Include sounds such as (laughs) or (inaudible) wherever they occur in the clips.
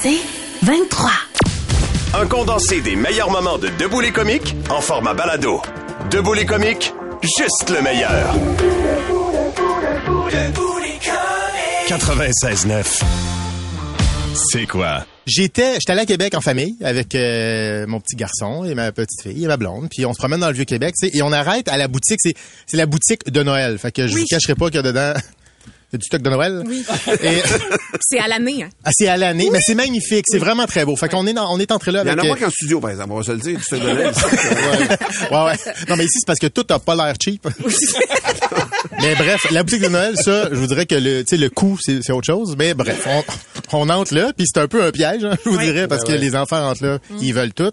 C'est 23. Un condensé des meilleurs moments de Debout les comiques en format balado. Debout les comiques, juste le meilleur. 96.9. C'est quoi? J'étais, j'étais allé à Québec en famille avec euh, mon petit garçon et ma petite fille et ma blonde. Puis on se promène dans le vieux Québec, tu sais, et on arrête à la boutique. C'est, c'est la boutique de Noël. Fait que je vous cacherai pas qu'il y a dedans il y a du stock de Noël. Oui. (laughs) Et, (laughs) C'est à l'année. Hein. ah, c'est à l'année, mais c'est magnifique. C'est vraiment très beau. Fait qu'on est dans- on est entré là Il y en a euh, moins qu'en studio, par exemple. On va se le dire. Tu fais de (laughs) l'aide. ouais, ouais. Non, mais ici, c'est parce que tout a pas l'air cheap. mais bref, la boutique de Noël, ça, je vous dirais que le, tu sais, le coût, c'est, autre chose. Mais bref, on, on entre là, puis c'est un peu un piège, hein, je vous dirais, parce que les enfants rentrent là, ils veulent tout.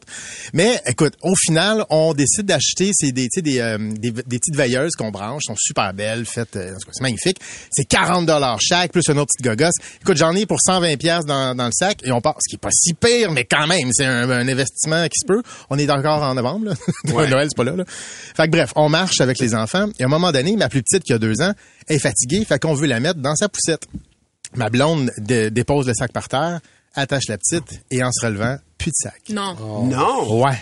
Mais écoute, au final, on décide d'acheter c'est des, tu sais, des, euh, des, des petites veilleuses qu'on branche, sont super belles, faites, euh, en tout cas, c'est magnifique. C'est 40 dollars chaque, plus une autre petite gogosse. Écoute, j'en ai pour 120 pièces dans, dans le sac, et on part, ce qui est pas si pire, mais quand même, c'est un, un investissement qui se peut. On est encore en novembre, là. (laughs) Noël, c'est pas là, là. Fait que bref, on marche avec les enfants, et à un moment donné, ma plus petite qui a deux ans, est fatiguée, fait qu'on veut la mettre dans sa poussette. Ma blonde dé- dépose le sac par terre, attache la petite, et en se relevant, plus de sac. Non. Non? Ouais.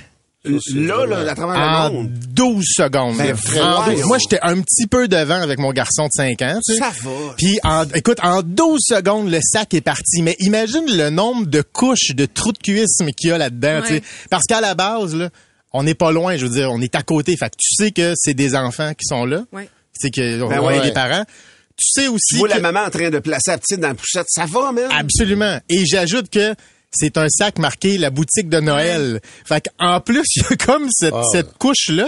Là, là, à travers En le monde. 12 secondes. Ben. En voyons. 12 moi, j'étais un petit peu devant avec mon garçon de 5 ans. tu sais. Ça va. Puis, en, écoute, en 12 secondes, le sac est parti. Mais imagine le nombre de couches de trous de cuisme qu'il y a là-dedans. tu sais. Parce qu'à la base, là, on n'est pas loin. Je veux dire, on est à côté. Fait que tu sais que c'est des enfants qui sont là. Ouais. Tu sais que on Ben on ouais. est des parents. Tu sais aussi Tu vois que- la maman en train de placer la petite dans la poussette. Ça va, man? Absolument. Et j'ajoute que c'est un sac marqué la boutique de Noël. Fait qu'en plus, (laughs) il y a comme cette, cette couche-là.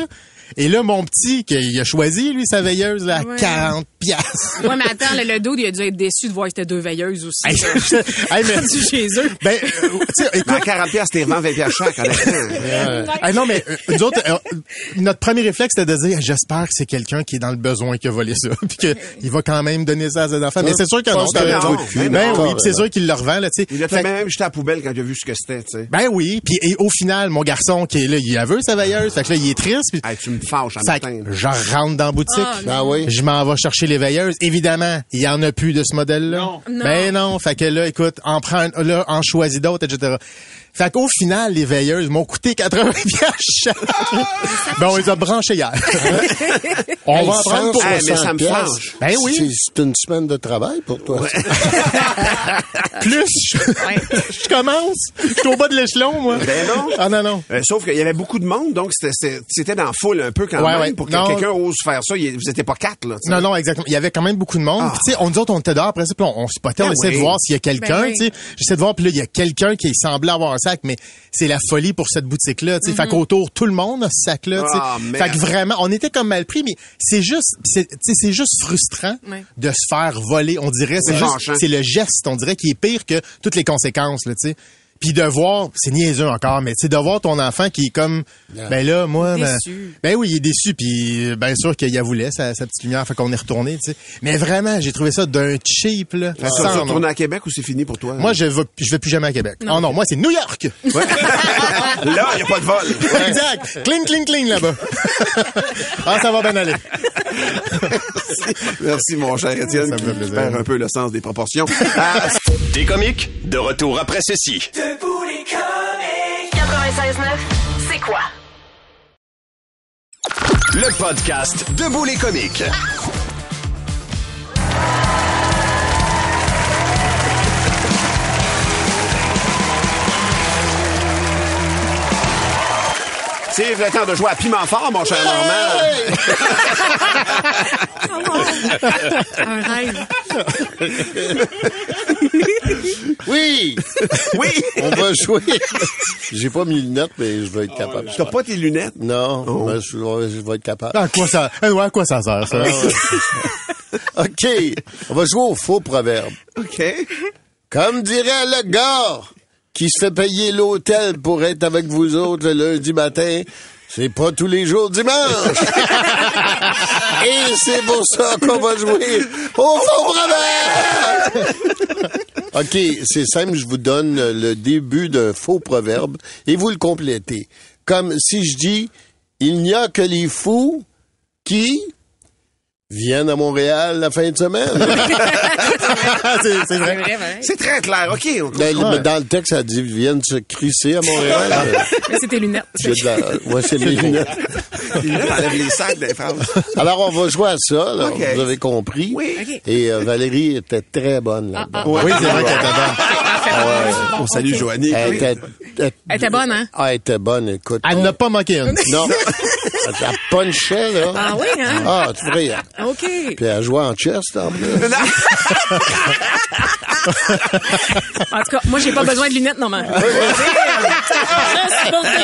Et là, mon petit, qu'il a choisi, lui, sa veilleuse, là, à Ouais. 40 piastres. Ouais, mais attends, le, le dude, il a dû être déçu de voir que c'était deux veilleuses aussi. Hey, (laughs) hey, mais- (laughs) Rendu chez eux. ben, euh, tu écoute, à 40 piastres, t'es revends 20 piastres chaque. Euh, ah non, mais euh, nous autres, euh, notre premier réflexe, c'était de dire, j'espère que c'est quelqu'un qui est dans le besoin qui a volé ça, (laughs) puis qu'il va quand même donner ça à ses enfants. Mais c'est sûr raison. non, mais Ben oui, puis c'est sûr qu'il le revend, là, tu sais. Il a Fait même jeté à la poubelle quand il a vu ce que c'était, tu sais. Ben oui, puis et au final, mon garçon qui est là, il a vu sa veilleuse, fait que là, il est triste, puis Hey, tu me en matin. je rentre dans la boutique. Ah, Ah oui. Je m'en vais chercher les veilleuses. Évidemment, il y en a plus de ce modèle-là. Non. Ben non. Fait que là, écoute, en prends, là, en choisis d'autres, etc. Fait qu'au final, les veilleuses m'ont coûté 80 piastres chaque. ben, on les a branchées hier. (laughs) on Hey, va en prendre pour... 160 Hey, mais ça me. Ben oui. C'est- une semaine de travail pour toi. (laughs) Plus, je, je commence. Je suis au bas de l'échelon, moi. Ben non. Ah non, non. Euh, sauf qu'il y avait beaucoup de monde, donc c'était- dans la foule un peu quand Ouais, même. ouais. Pour que quelqu'un ose faire ça, vous étiez pas quatre, là. Non, non, exactement. Il y avait quand même beaucoup de monde. Ah. Puis, tu sais, on nous autres, on était dehors après ça, puis on, on spotait, on Ben essayait oui. de voir s'il y a quelqu'un, Ben tu sais. De voir, puis là, il y a quelqu'un qui semblait avoir un sac, mais c'est la folie pour cette boutique-là, tu sais. Fait qu'autour, tout le monde a ce sac-là, tu sais. Ah, fait que vraiment, on était comme mal pris, mais c'est juste, c'est, juste frustrant de se faire voler, on dirait. C'est Ouais. juste, Fâchant. c'est le geste, on dirait, qui est pire que toutes les conséquences, là, tu sais. Puis de voir, c'est niaiseux encore, mais c'est de voir ton enfant qui est comme, ben là, moi, ben, Déçu. ben oui, il est déçu, puis bien sûr qu'il y a voulu sa, sa petite lumière, fait qu'on est retourné, tu sais. Mais vraiment, j'ai trouvé ça d'un cheap, là. Fait que Sans tu retourner à Québec ou c'est fini pour toi? Moi, je vais, je vais plus jamais à Québec. Oh non, moi, c'est New York! (laughs) Là, il n'y a pas de vol. (laughs) exact! Cling, cling, cling, là-bas. (laughs) ah, ça va bien aller. Merci, mon cher Étienne. Ça me fait plaisir. perd un peu le sens des proportions. Ah, Des comiques, de retour après ceci. 96.9, c'est quoi? Le podcast Debout les comiques. C'est le temps de jouer à piment fort, mon cher Normand. Un rêve. Oui! Oui! On va jouer. J'ai pas mis lunettes, mais je vais être capable. T'as pas tes lunettes? Non, Oh. ben, je, vais- je vais être capable. À quoi ça, eh ouais, à quoi ça sert, ça? OK. On va jouer au faux proverbe. OK. Comme dirait le gars qui se fait payer l'hôtel pour être avec vous autres le lundi matin, c'est pas tous les jours dimanche. (laughs) Et c'est pour ça qu'on va jouer au faux proverbe. OK, c'est simple, je vous donne le début d'un faux proverbe et vous le complétez. Comme si je dis, il n'y a que les fous qui viennent à Montréal la fin de semaine. c'est (laughs) (laughs) c'est C'est vrai. C'est très clair. OK. on- Ben, mais dans le texte, ça dit viennent se crisser à Montréal. (laughs) Mais c'est tes lunettes. J'ai de la- Ouais, c'est mes lunettes. Là, les sacs des. Alors, on va jouer à ça, là. Vous avez compris. Oui. Et euh, Valérie était très bonne là-dedans. Oui, c'est vrai qu'elle était bonne. On salue Joanie. Elle Oui. était, elle, Elle était bonne, hein? ah, elle était bonne, écoute. Elle n'a pas manqué une. Non. Elle elle punchait, là. Ah oui, hein? Ah, tu vois. OK. Puis elle jouait en chest, en plus. (laughs) En tout cas, moi, j'ai pas besoin de lunettes,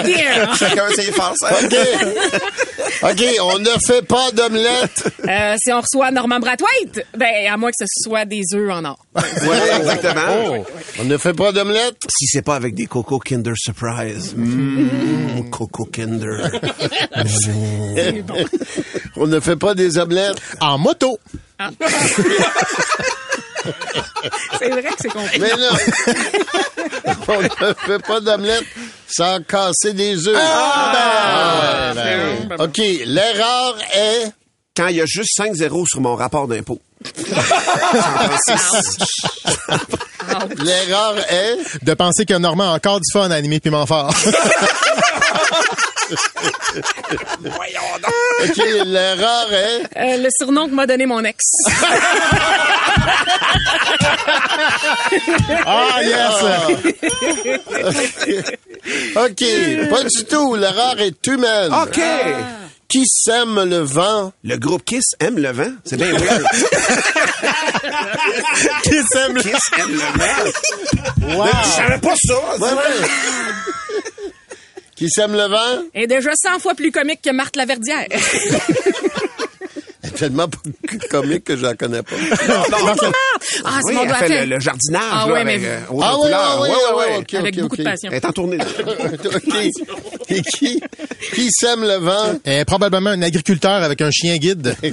dire. Chacun ses forces. OK. OK, on ne fait pas d'omelette. Euh, si on reçoit Norman Brathwaite, ben, à moins que ce soit des œufs en or. Oui, exactement. On ne fait pas d'omelette? Si c'est pas avec des Coco Kinder Surprise. Mmh, Coco Kinder. (laughs) (laughs) On ne fait pas des omelettes. En moto. (laughs) C'est vrai que c'est compliqué. Mais non. (laughs) On ne fait pas d'omelette sans casser des œufs. Ah, ben, OK, l'erreur est... Quand il y a juste 5 zéros sur mon rapport d'impôt. L'erreur est... De penser que Normand a encore du fun à animer Piment Fort. (laughs) OK, l'erreur est... Euh, le surnom que m'a donné mon ex. (laughs) Ah, yes! (laughs) OK, pas du tout. L'erreur est humaine. OK. Qui sème le vent? Le groupe Kiss aime le vent. C'est bien weird. Qui s'aime le- Kiss aime le vent. Wow. Je savais pas ça. Ouais, ouais. Qui sème le vent? est déjà 100 fois plus comique que Marthe Laverdière. Tellement comique que je la connais pas. (laughs) Ah, c'est Oui, mon elle doigt fait fait. le, le jardinage. Ah là, ouais, avec, mais- euh, haute Ah oui, oui, oui. OK, Avec beaucoup de passion. Elle est en tournée. (laughs) OK. Et qui, qui sème le vent? Probablement un agriculteur avec un chien guide. (laughs)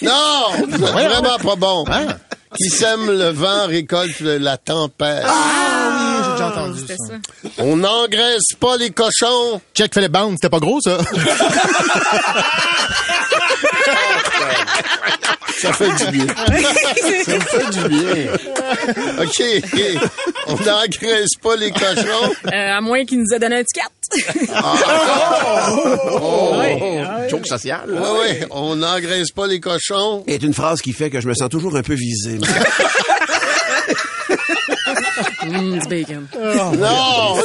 Non! C'est vraiment pas bon. Qui sème le vent récolte la tempête. Ah, j'ai déjà entendu C'était ça. ça. On n'engraisse pas les cochons. Check Philip Bound, c'était pas gros, ça? (laughs) Ça fait du bien. Ça me fait du bien. OK. On n'engraisse pas les cochons. Euh, à moins qu'il nous ait donné un ticket. Joke social. Oui, oui. On n'engraisse pas les cochons. est une phrase qui fait que je me sens toujours un peu visé. (laughs) Du bacon. (laughs) Non, non!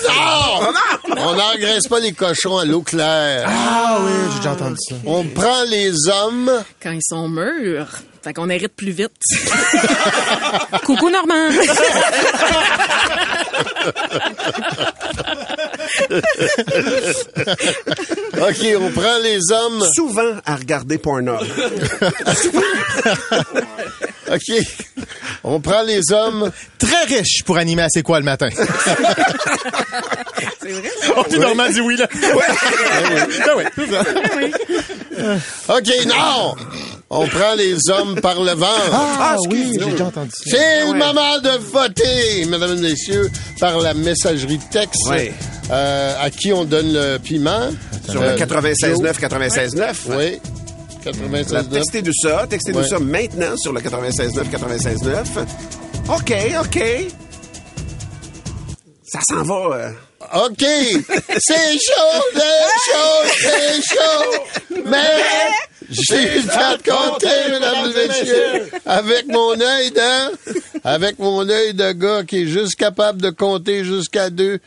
On n'engraisse pas les cochons à l'eau claire. Ah oui, j'ai déjà entendu ça. On prend les hommes. Quand ils sont mûrs. Fait qu'on hérite plus vite. (laughs) Coucou Normand. (laughs) OK, on prend les hommes. Souvent à regarder Pornhub. OK. On prend les hommes. Très riche pour animer à C'est quoi le matin? (laughs) C'est vrai? Oh, puis Normand dit oui, là. Ah oui, (laughs) c'est ça. OK, non! On prend les hommes par le ventre. Ah oui, j'ai déjà entendu ça. C'est le moment de voter, mesdames et messieurs, par la messagerie texte. Oui. Euh, à qui on donne le piment? Sur Euh, le 96.9, 96.9. Oui. La- 96 Textez-nous ça. Textez-nous Ouais. ça maintenant sur le 96.9, 96.9. OK, OK. Ça s'en va. euh. OK. (laughs) C'est chaud, c'est chaud, c'est chaud. Mais j'ai le temps de compter, mesdames et messieurs. Avec mon œil de, avec mon œil de gars qui est juste capable de compter jusqu'à deux,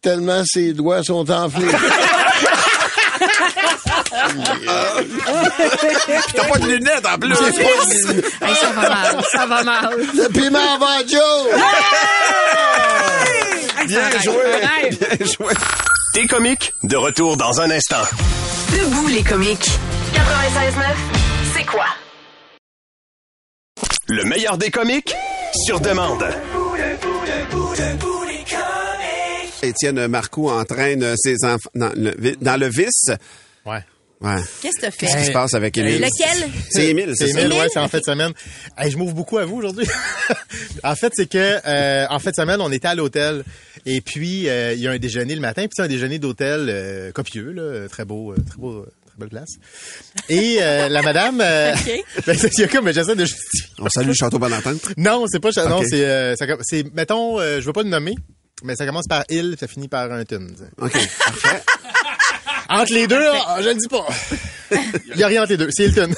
tellement ses doigts sont enflés. (laughs) (laughs) T'as pas de lunettes en plus. Hey, ça va mal. Ça va mal. Le piment va Joe. Bien joué. Bien joué. T'es comique, de retour dans un instant. Debout les comiques. 96.9, c'est quoi? Le meilleur des comiques, sur demande. Étienne Marcoux entraîne ses enfants dans le, vi- dans le vice. Ouais. Ouais. Qu'est-ce que t'as Qu'est-ce qui fait? se passe avec Émile? Lequel? C'est Émile, c'est? Émile, ouais, c'est en fin de semaine. Hey, je m'ouvre beaucoup à vous aujourd'hui. (laughs) en fait, c'est que euh, en fin de semaine, on était à l'hôtel et puis euh, il y a un déjeuner le matin, puis c'est un déjeuner d'hôtel euh, copieux, là, très beau, euh, très beau, belle place. Et euh, la madame, euh, (laughs) OK. (laughs) ben, il y a comme, j'essaie de justifier. On salue Château Bonentente. Non, c'est pas, cha- non, Ok. c'est, euh, c'est, mettons, euh, je veux pas le nommer, mais ça commence par il, ça finit par un tune. OK, parfait. (laughs) Entre les deux, ah, je le dis pas. (laughs) Il y a rien entre les deux, c'est Hilton. (laughs)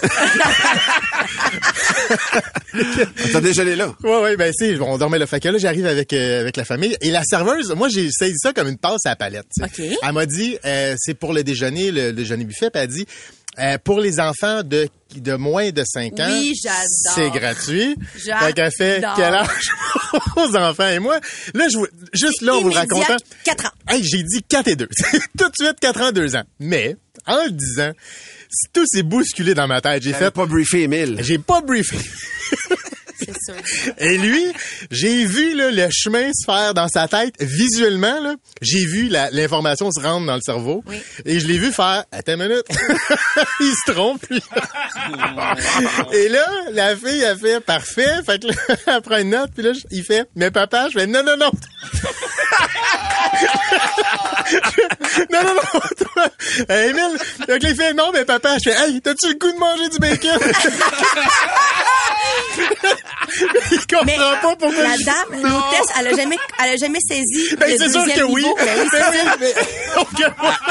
T'as déjeuné là? Ouais, ouais, ben c'est, on dormait le fait que là, j'arrive avec euh, avec la famille et la serveuse, moi j'ai saisi ça comme une passe à la palette. tu sais. OK. Elle m'a dit, euh, c'est pour le déjeuner, le, déjeuner buffet, puis elle a dit, euh, pour les enfants de de moins de 5 ans, Oui, j'adore. c'est gratuit. J'adore. Fait qu'elle fait quel âge (laughs) aux enfants et moi, là je vous- juste là en vous le racontant, 4 ans. Hey, j'ai dit 4 et 2. (laughs) Tout de suite 4 ans 2 ans. Mais en le disant, tout s'est bousculé dans ma tête. J'ai fait pas briefé Émile. j'ai pas briefé. (laughs) (laughs) C'est sûr. Et lui, j'ai vu là, le chemin se faire dans sa tête visuellement. là. J'ai vu la- l'information se rendre dans le cerveau. Oui. Et je l'ai vu faire, attends une minute, (laughs) il se trompe. lui. (laughs) Et là, la fille a fait, parfait. Fait que là, elle prend une note. Puis là, il fait, mais papa, je fais, non, non, non. non, non, non, toi. Hey, Émile, donc il fait, non, mais papa, je fais, hey, t'as-tu le goût de manger du bacon? Il comprend Mais pas pourquoi la je- dame, l'hôtesse, elle a jamais, elle a jamais saisi Ben, le c'est sûr deuxième que oui. niveau. Ben oui, Ben mais- donc,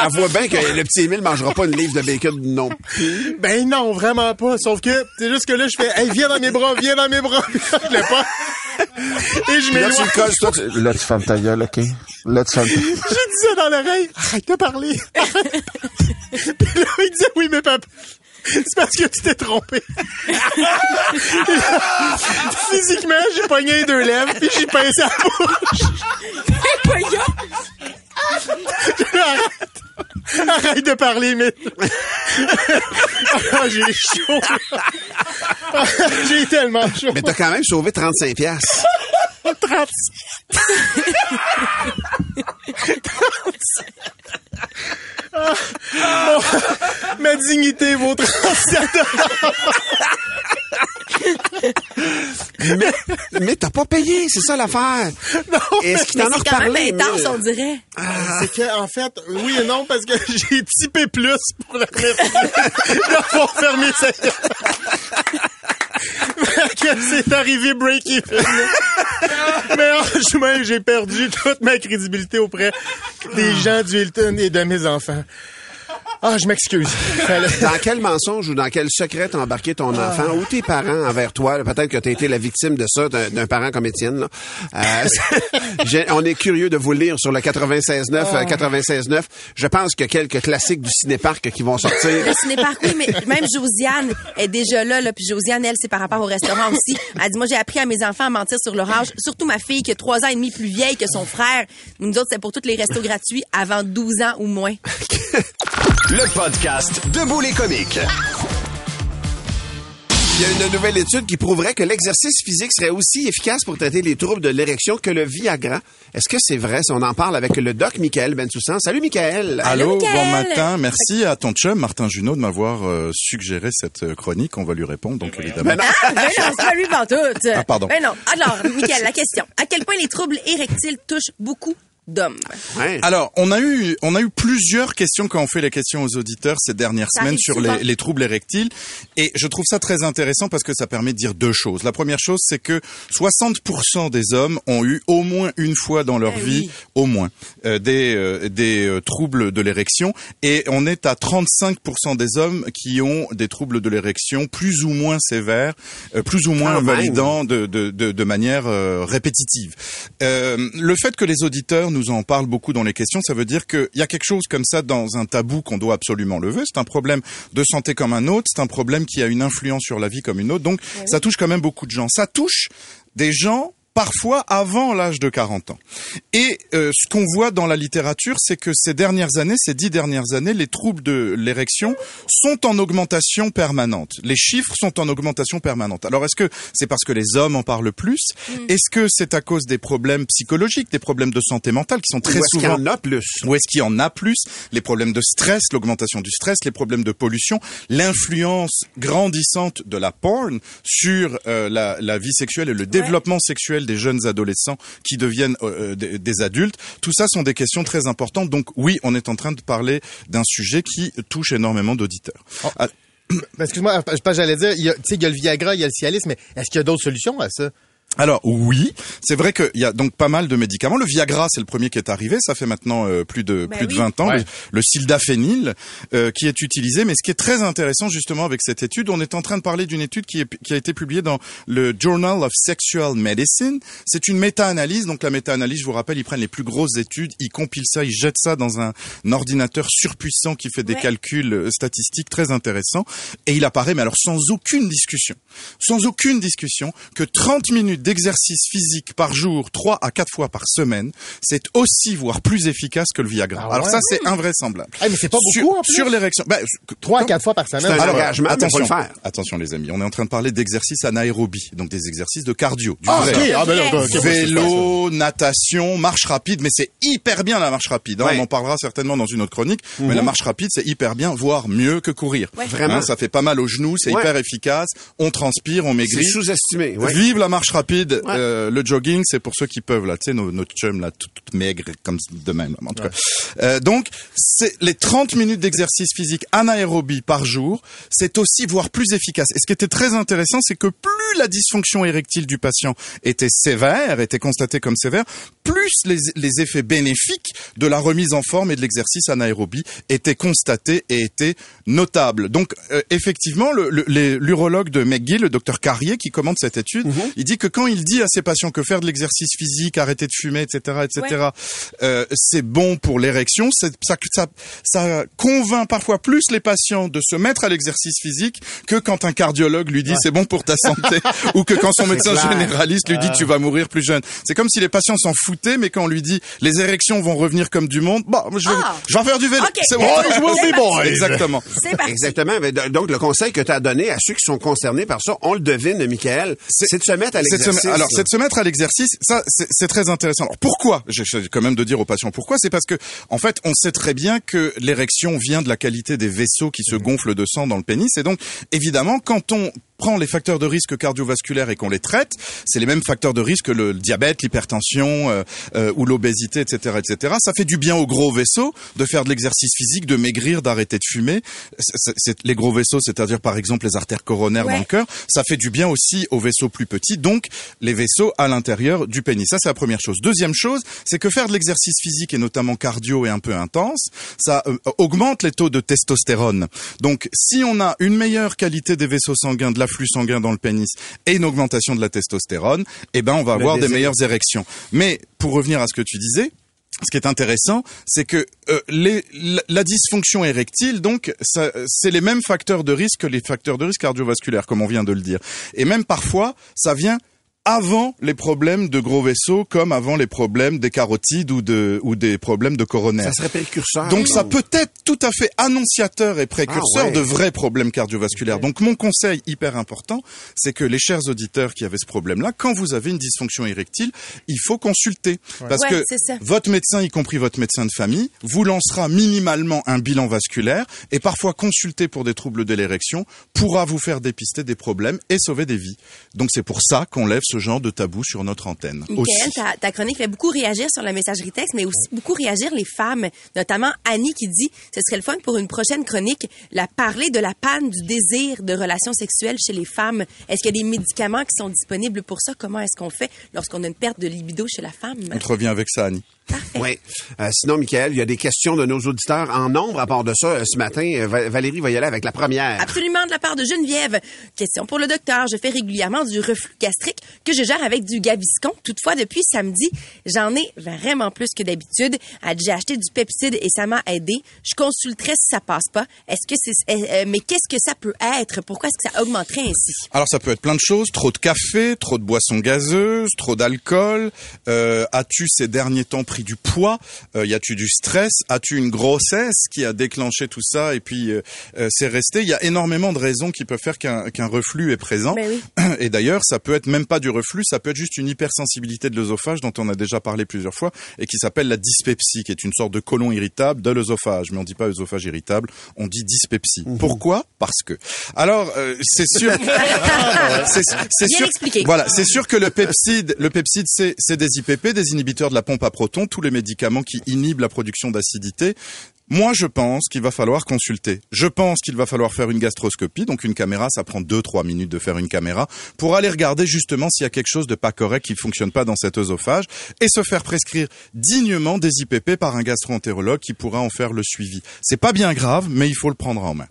Elle voit bien que le petit Émile mangera pas une livre de bacon non plus. Ben non, vraiment pas. Sauf que c'est juste que là, je fais, hey, viens dans mes bras, viens dans mes bras. (laughs) je l'ai pas. Et je Puis là, tu m'éloigne. le colles, toi, tu- Là, tu fermes ta gueule, OK? Là, tu fermes ta J'ai dit ça dans l'oreille. Arrête de parler. (laughs) Puis là, il disait, oui, mais papa. C'est parce que tu t'es trompé. Physiquement, j'ai pogné les deux lèvres, puis j'ai pincé la bouche. Arrête. Arrête de parler, mais... Ah, j'ai chaud. J'ai tellement chaud. Mais t'as quand même sauvé 35 piastres. 30. Ah, (laughs) ma dignité vaut 37 Mais, mais t'as pas payé, c'est ça l'affaire. Est-ce qu'il t'en a c'est quand même reparlé? intense, Émile? on dirait. C'est que, en fait, oui et non, parce que (laughs) j'ai typé plus pour la d'avoir fermé cette (laughs) c'est arrivé break-even. (laughs) Mais en chemin, j'ai perdu toute ma crédibilité auprès des gens du Hilton et de mes enfants. Ah, je m'excuse. (laughs) Dans quel mensonge ou dans quel secret t'as embarqué ton enfant? Ou tes parents envers toi? là? Peut-être que t'as été la victime de ça, d'un d'un parent comme Étienne. Là. Euh, (laughs) j'ai- on est curieux de vous lire sur le 96.9. euh, 96.9. Je pense qu'il y a quelques classiques du cinéparc qui vont sortir. Le cinéparc, oui, mais même Josiane est déjà là, là. Puis Josiane, elle, c'est par rapport au restaurant aussi. Elle dit, moi, j'ai appris à mes enfants à mentir sur leur âge. Surtout ma fille, qui est trois ans et demi plus vieille que son frère. Nous autres, c'est pour tous les restos gratuits avant 12 ans ou moins. (laughs) Le podcast Debout les comiques. Il y a une nouvelle étude qui prouverait que l'exercice physique serait aussi efficace pour traiter les troubles de l'érection que le Viagra. Est-ce que c'est vrai? Si on en parle avec le doc Michael Bensoussan. Salut Michael. Allô, Allô, bon matin. Merci à ton chum, Martin Junot, de m'avoir euh, suggéré cette euh, chronique. On va lui répondre, donc évidemment. Ben non. Ah, ben non, c'est pas lui pantoute. Ah, pardon. Ben non. Alors, Michael, la question. À quel point les troubles érectiles touchent beaucoup d'hommes? Ouais. Alors, on a eu, on a eu plusieurs questions quand on fait les questions aux auditeurs ces dernières Ça semaines sur les, les troubles érectiles. Et je trouve ça très intéressant parce que ça permet de dire deux choses. La première chose, c'est que 60% des hommes ont eu au moins une fois dans leur Eh vie, oui. au moins, euh, des, euh, des euh, troubles de l'érection. Et on est à 35% des hommes qui ont des troubles de l'érection plus ou moins sévères, euh, plus ou moins même. validants de, de, de, de manière euh, répétitive. Euh, le fait que les auditeurs nous en parlent beaucoup dans les questions, ça veut dire qu'il y a quelque chose comme ça dans un tabou qu'on doit absolument lever. C'est un problème de santé comme un autre, c'est un problème qui a une influence sur la vie comme une autre. Donc ça touche quand même beaucoup de gens. Ça touche des gens parfois avant l'âge de 40 ans. Et euh, ce qu'on voit dans la littérature, c'est que ces dernières années, ces dix dernières années, les troubles de l'érection sont en augmentation permanente. Les chiffres sont en augmentation permanente. Alors est-ce que c'est parce que les hommes en parlent plus? Est-ce que c'est à cause des problèmes psychologiques, des problèmes de santé mentale qui sont très Ou est-ce qu'il y souvent en a plus? où est-ce qu'il y en a plus? Les problèmes de stress, l'augmentation du stress, les problèmes de pollution, l'influence grandissante de la porn sur euh, la, la vie sexuelle et le développement sexuel des jeunes adolescents qui deviennent euh, euh, des, des adultes. Tout ça sont des questions très importantes. Donc oui, on est en train de parler d'un sujet qui touche énormément d'auditeurs. Ah, Ben, (coughs) Excuse-moi, j'allais dire, il y a, il y a le Viagra, il y a le Cialis, mais est-ce qu'il y a d'autres solutions à ça? Alors oui, c'est vrai qu'il y a donc pas mal de médicaments. Le Viagra, c'est le premier qui est arrivé. Ça fait maintenant euh, plus de Ben plus de oui. 20 ans. Ouais. Le, le sildenafil euh, qui est utilisé. Mais ce qui est très intéressant justement avec cette étude, on est en train de parler d'une étude qui, est, qui a été publiée dans le Journal of Sexual Medicine. C'est une méta-analyse. Donc la méta-analyse, je vous rappelle, ils prennent les plus grosses études, ils compilent ça, ils jettent ça dans un, ordinateur surpuissant qui fait des Ouais. calculs euh, statistiques très intéressants. Et il apparaît, mais alors sans aucune discussion, sans aucune discussion, que 30 minutes d'exercice physique par jour, 3 à 4 fois par semaine, c'est aussi, voire plus efficace que le Viagra. Ah ouais? alors ça, c'est invraisemblable. Ah, mais c'est pas Sur- beaucoup, en plus. Sur l'érection. Ben, Trois à quand- quatre fois par semaine. C'est Alors, attention, faut le faire. attention les amis, on est en train de parler d'exercices anaérobie, donc des exercices de cardio, du Ah, vrai. ok. Ah, ben c'est. Vélo, natation, marche rapide, mais c'est hyper bien la marche rapide. hein. Ouais. On en parlera certainement dans une autre chronique. Mais la marche rapide, c'est hyper bien, voire mieux que courir. Ouais. Vraiment. Hein, ça fait pas mal aux genoux, c'est Ouais. hyper efficace. On transpire, on C'est maigrit. sous-estimé. Ouais. Vive la marche rapide. Euh, le jogging, c'est pour ceux qui peuvent là. Tu sais, nos, notre chum là, toute, toute maigre comme de même. En tout cas. Euh, donc, c'est les 30 minutes d'exercice physique anaérobie par jour, c'est aussi voire plus efficace. Et ce qui était très intéressant, c'est que plus la dysfonction érectile du patient était sévère, était constatée comme sévère, plus les, les effets bénéfiques de la remise en forme et de l'exercice anaérobie étaient constatés et étaient notables. Donc, euh, effectivement, le- le- l'urologue de McGill, le docteur Carrier, qui commande cette étude, il dit que quand il dit à ses patients que faire de l'exercice physique, arrêter de fumer, etc., etc., euh, c'est bon pour l'érection, ça, ça, ça convainc parfois plus les patients de se mettre à l'exercice physique que quand un cardiologue lui dit c'est bon pour ta santé (laughs) ou que quand son médecin clair. généraliste lui dit tu vas mourir plus jeune. C'est comme si les patients s'en foutaient, mais quand on lui dit les érections vont revenir comme du monde, bah, je vais, Ah. je vais faire du vélo. Ok. C'est bon. Boys will be boys. Exactement. Exactement. Donc, le conseil que tu as donné à ceux qui sont concernés par ça, on le devine, Michael, c'est de se mettre à de se- alors, c'est de se mettre à l'exercice. Ça, c'est très intéressant. Alors, pourquoi? J'ai quand même de dire aux patients pourquoi. C'est parce que, en fait, on sait très bien que l'érection vient de la qualité des vaisseaux qui se gonflent de sang dans le pénis. Et donc, évidemment, quand on prend les facteurs de risque cardiovasculaires et qu'on les traite, c'est les mêmes facteurs de risque que le diabète, l'hypertension euh, euh, ou l'obésité, etc., etc. Ça fait du bien aux gros vaisseaux de faire de l'exercice physique, de maigrir, d'arrêter de fumer. C'est- c'est- c'est- les gros vaisseaux, c'est-à-dire par exemple les artères coronaires Ouais. dans le cœur, ça fait du bien aussi aux vaisseaux plus petits, donc les vaisseaux à l'intérieur du pénis. Ça, c'est la première chose. Deuxième chose, c'est que faire de l'exercice physique et notamment cardio et un peu intense, ça euh, augmente les taux de testostérone. Donc, si on a une meilleure qualité des vaisseaux sanguins, de l'afflux sanguin dans le pénis et une augmentation de la testostérone, eh ben, on va avoir des meilleures érections. Mais pour revenir à ce que tu disais, ce qui est intéressant, c'est que euh, les, la, la dysfonction érectile, donc, c'est les mêmes facteurs de risque que les facteurs de risque cardiovasculaires, comme on vient de le dire. Et même parfois, ça vient avant les problèmes de gros vaisseaux, comme avant les problèmes des carotides ou de ou des problèmes de coronaires. Ça serait précurseur. Donc ça peut être tout à fait annonciateur et précurseur Ah ouais. de vrais problèmes cardiovasculaires. Donc mon conseil hyper important, c'est que les chers auditeurs qui avaient ce problème-là, quand vous avez une dysfonction érectile, il faut consulter. Parce Ouais, que votre médecin, y compris votre médecin de famille, vous lancera minimalement un bilan vasculaire et parfois consulter pour des troubles de l'érection pourra vous faire dépister des problèmes et sauver des vies. Donc c'est pour ça qu'on lève ce genre de tabou sur notre antenne. Michael, ta, ta chronique fait beaucoup réagir sur la messagerie texte, mais aussi beaucoup réagir les femmes, notamment Annie qui dit ce serait le fun pour une prochaine chronique, la parler de la panne du désir de relations sexuelles chez les femmes. Est-ce qu'il y a des médicaments qui sont disponibles pour ça? Comment est-ce qu'on fait lorsqu'on a une perte de libido chez la femme? On te revient avec ça, Annie. Parfait. Oui. Euh, sinon, Michael, il y a des questions de nos auditeurs en nombre. À part de ça, euh, ce matin, euh, Va- Valérie va y aller avec la première. Absolument de la part de Geneviève. Question pour le docteur. Je fais régulièrement du reflux gastrique que je gère avec du Gaviscon. Toutefois, depuis samedi, j'en ai vraiment plus que d'habitude. J'ai acheté du Pepside et ça m'a aidé. Je consulterai si ça passe pas. Est-ce que c'est, euh, euh, mais qu'est-ce que ça peut être? Pourquoi est-ce que ça augmenterait ainsi? Alors ça peut être plein de choses, trop de café, trop de boissons gazeuses, trop d'alcool. Euh, As-tu ces derniers temps pris du poids euh, Y a-tu du stress As-tu une grossesse qui a déclenché tout ça et puis euh, euh, c'est resté? Il y a énormément de raisons qui peuvent faire qu'un reflux est présent. Oui. (clears throat) Et d'ailleurs, ça peut être même pas du reflux, ça peut être juste une hypersensibilité de l'œsophage dont on a déjà parlé plusieurs fois et qui s'appelle la dyspepsie, qui est une sorte de côlon irritable de l'œsophage. Mais on dit pas œsophage irritable, on dit dyspepsie. Pourquoi? Parce que. Alors, euh, c'est sûr. (laughs) c'est sûr. expliqué. Voilà, c'est sûr que le pepside, le pepside, c'est c'est des IPP, des inhibiteurs de la pompe à protons, tous les médicaments qui inhibent la production d'acidité. Moi, je pense qu'il va falloir consulter. Je pense qu'il va falloir faire une gastroscopie. Donc, une caméra, ça prend 2-3 minutes de faire une caméra pour aller regarder justement s'il y a quelque chose de pas correct qui fonctionne pas dans cet œsophage et se faire prescrire dignement des IPP par un gastro-entérologue qui pourra en faire le suivi. C'est pas bien grave, mais il faut le prendre en main.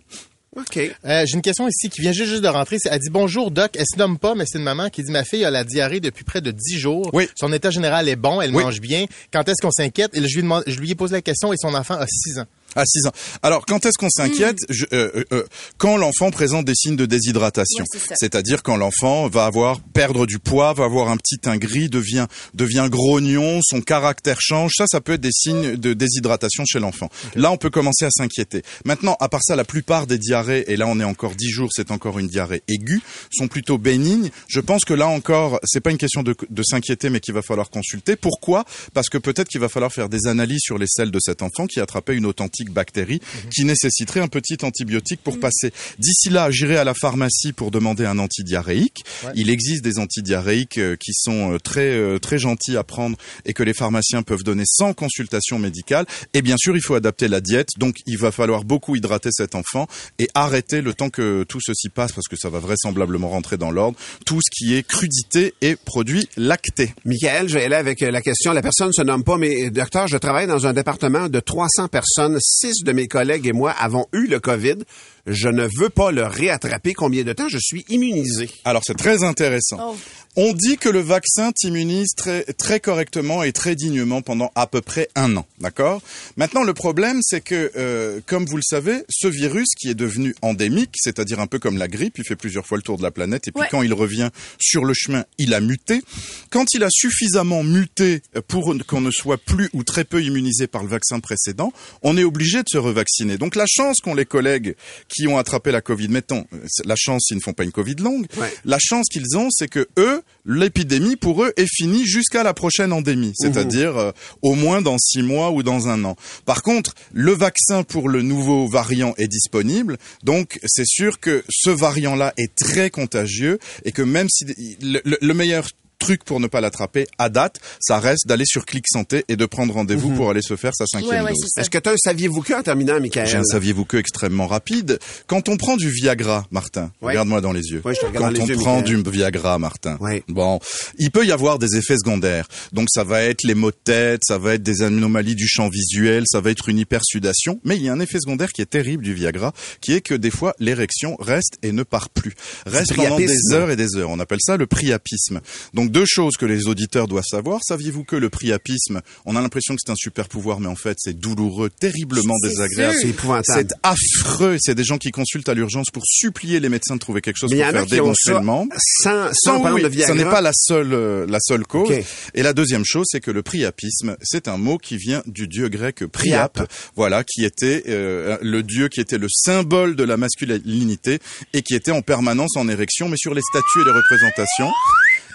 OK. Euh, J'ai une question ici qui vient juste, juste de rentrer. Elle dit bonjour doc. Elle se nomme pas, mais c'est une maman qui dit ma fille a la diarrhée depuis près de 10 jours. Oui. Son état général est bon, elle Oui. mange bien. Quand est-ce qu'on s'inquiète? Et je lui, demande, je lui ai posé la question et son enfant a 6 ans. À 6 ans. Alors, quand est-ce qu'on s'inquiète. Je- euh, euh, Quand l'enfant présente des signes de déshydratation. Ouais. C'est-à-dire quand l'enfant va avoir perdre du poids, va avoir un petit teint gris, devient devient grognon, son caractère change. Ça, ça peut être des signes de déshydratation chez l'enfant. Là, on peut commencer à s'inquiéter. Maintenant, à part ça, la plupart des diarrhées, et là on est encore 10 jours, c'est encore une diarrhée aiguë, sont plutôt bénignes. Je pense que là encore, c'est pas une question de, de s'inquiéter, mais qu'il va falloir consulter. Pourquoi? Parce que peut-être qu'il va falloir faire des analyses sur les selles de cet enfant qui attrapait une authentique bactérie qui nécessiterait un petit antibiotique pour passer. D'ici là, j'irai à la pharmacie pour demander un antidiarrhéique. Il existe des antidiarrhéiques euh, qui sont euh, très euh, très gentils à prendre et que les pharmaciens peuvent donner sans consultation médicale. Et bien sûr, il faut adapter la diète. Donc, il va falloir beaucoup hydrater cet enfant et arrêter le temps que tout ceci passe parce que ça va vraisemblablement rentrer dans l'ordre. Tout ce qui est crudité et produits lactés. Michael, je vais aller avec la question. La personne se nomme pas, mais docteur, je travaille dans un département de 300 personnes. Six de mes collègues et moi avons eu le COVID. Je ne veux pas le réattraper. Combien de temps je suis immunisé? Alors c'est très intéressant. Oh. On dit que le vaccin t'immunise très, très correctement et très dignement pendant à peu près un an, d'accord? Maintenant, le problème, c'est que, euh, comme vous le savez, ce virus qui est devenu endémique, c'est-à-dire un peu comme la grippe, il fait plusieurs fois le tour de la planète, et puis Ouais. quand il revient sur le chemin, il a muté. Quand il a suffisamment muté pour qu'on ne soit plus ou très peu immunisé par le vaccin précédent, on est obligé de se revacciner. Donc la chance qu'ont les collègues qui ont attrapé la Covid, mettons, la chance s'ils ne font pas une Covid longue, Ouais. la chance qu'ils ont, c'est que eux, l'épidémie pour eux est finie jusqu'à la prochaine endémie, c'est-à-dire euh, au moins dans six mois ou dans un an. Par contre, le vaccin pour le nouveau variant est disponible, donc c'est sûr que ce variant-là est très contagieux et que même si le, le- le meilleur truc pour ne pas l'attraper à date, ça reste d'aller sur Clic Santé et de prendre rendez-vous pour aller se faire sa cinquième Ouais, ouais, dose. c'est ça. Est-ce que tu as un saviez-vous que en terminant, Michael? J'ai un saviez-vous que extrêmement rapide. Quand on prend du Viagra, Martin, Ouais. regarde-moi dans les yeux. Ouais, je te regarde Quand dans les on yeux, prend Michael. du Viagra, Martin. Ouais. Bon, il peut y avoir des effets secondaires. Donc ça va être les maux de tête, ça va être des anomalies du champ visuel, ça va être une hypersudation. Mais il y a un effet secondaire qui est terrible du Viagra, qui est que des fois l'érection reste et ne part plus, reste pendant des heures et des heures. On appelle ça le priapisme. Donc deux choses que les auditeurs doivent savoir. Saviez-vous que le priapisme, on a l'impression que c'est un super pouvoir, mais en fait c'est douloureux, terriblement désagréable. C'est épouvantable. C'est affreux. C'est des gens qui consultent à l'urgence pour supplier les médecins de trouver quelque chose Mais y pour a faire ça le membre. sans, sans oui, de Viagra. Ce n'est pas la seule, euh, la seule cause. Ok. Et la deuxième chose, c'est que le priapisme, c'est un mot qui vient du dieu grec Priap, Priap. voilà, qui était euh, le dieu qui était le symbole de la masculinité et qui était en permanence en érection, mais sur les statues et les représentations.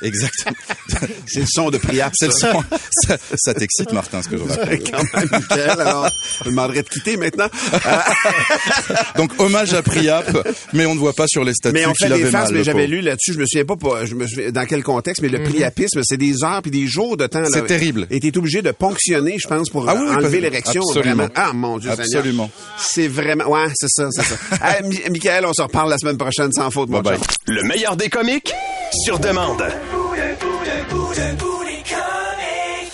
Exactement. (laughs) C'est le son de Priap. C'est le son. Ça, ça t'excite, Martin, ce que je raconte. Quand même, Michael, alors, je me demanderais de quitter maintenant. (laughs) Donc, hommage à Priap, mais on ne voit pas sur les statues mais on fait des faces, mais j'avais lu là-dessus, je me souviens pas pour- je me souviens dans quel contexte, mais le priapisme, c'est des heures puis des jours de temps. C'est terrible. Et t'es obligé de ponctionner, je pense, pour Ah oui, enlever l'érection. absolument. Vraiment. Ah, mon Dieu. Absolument. C'est vraiment, ouais, c'est ça, c'est ça. (laughs) Mi- Michael, on se reparle la semaine prochaine sans faute, mon Bye bye. chum. Le meilleur des comiques, sur demande. 不念不念不。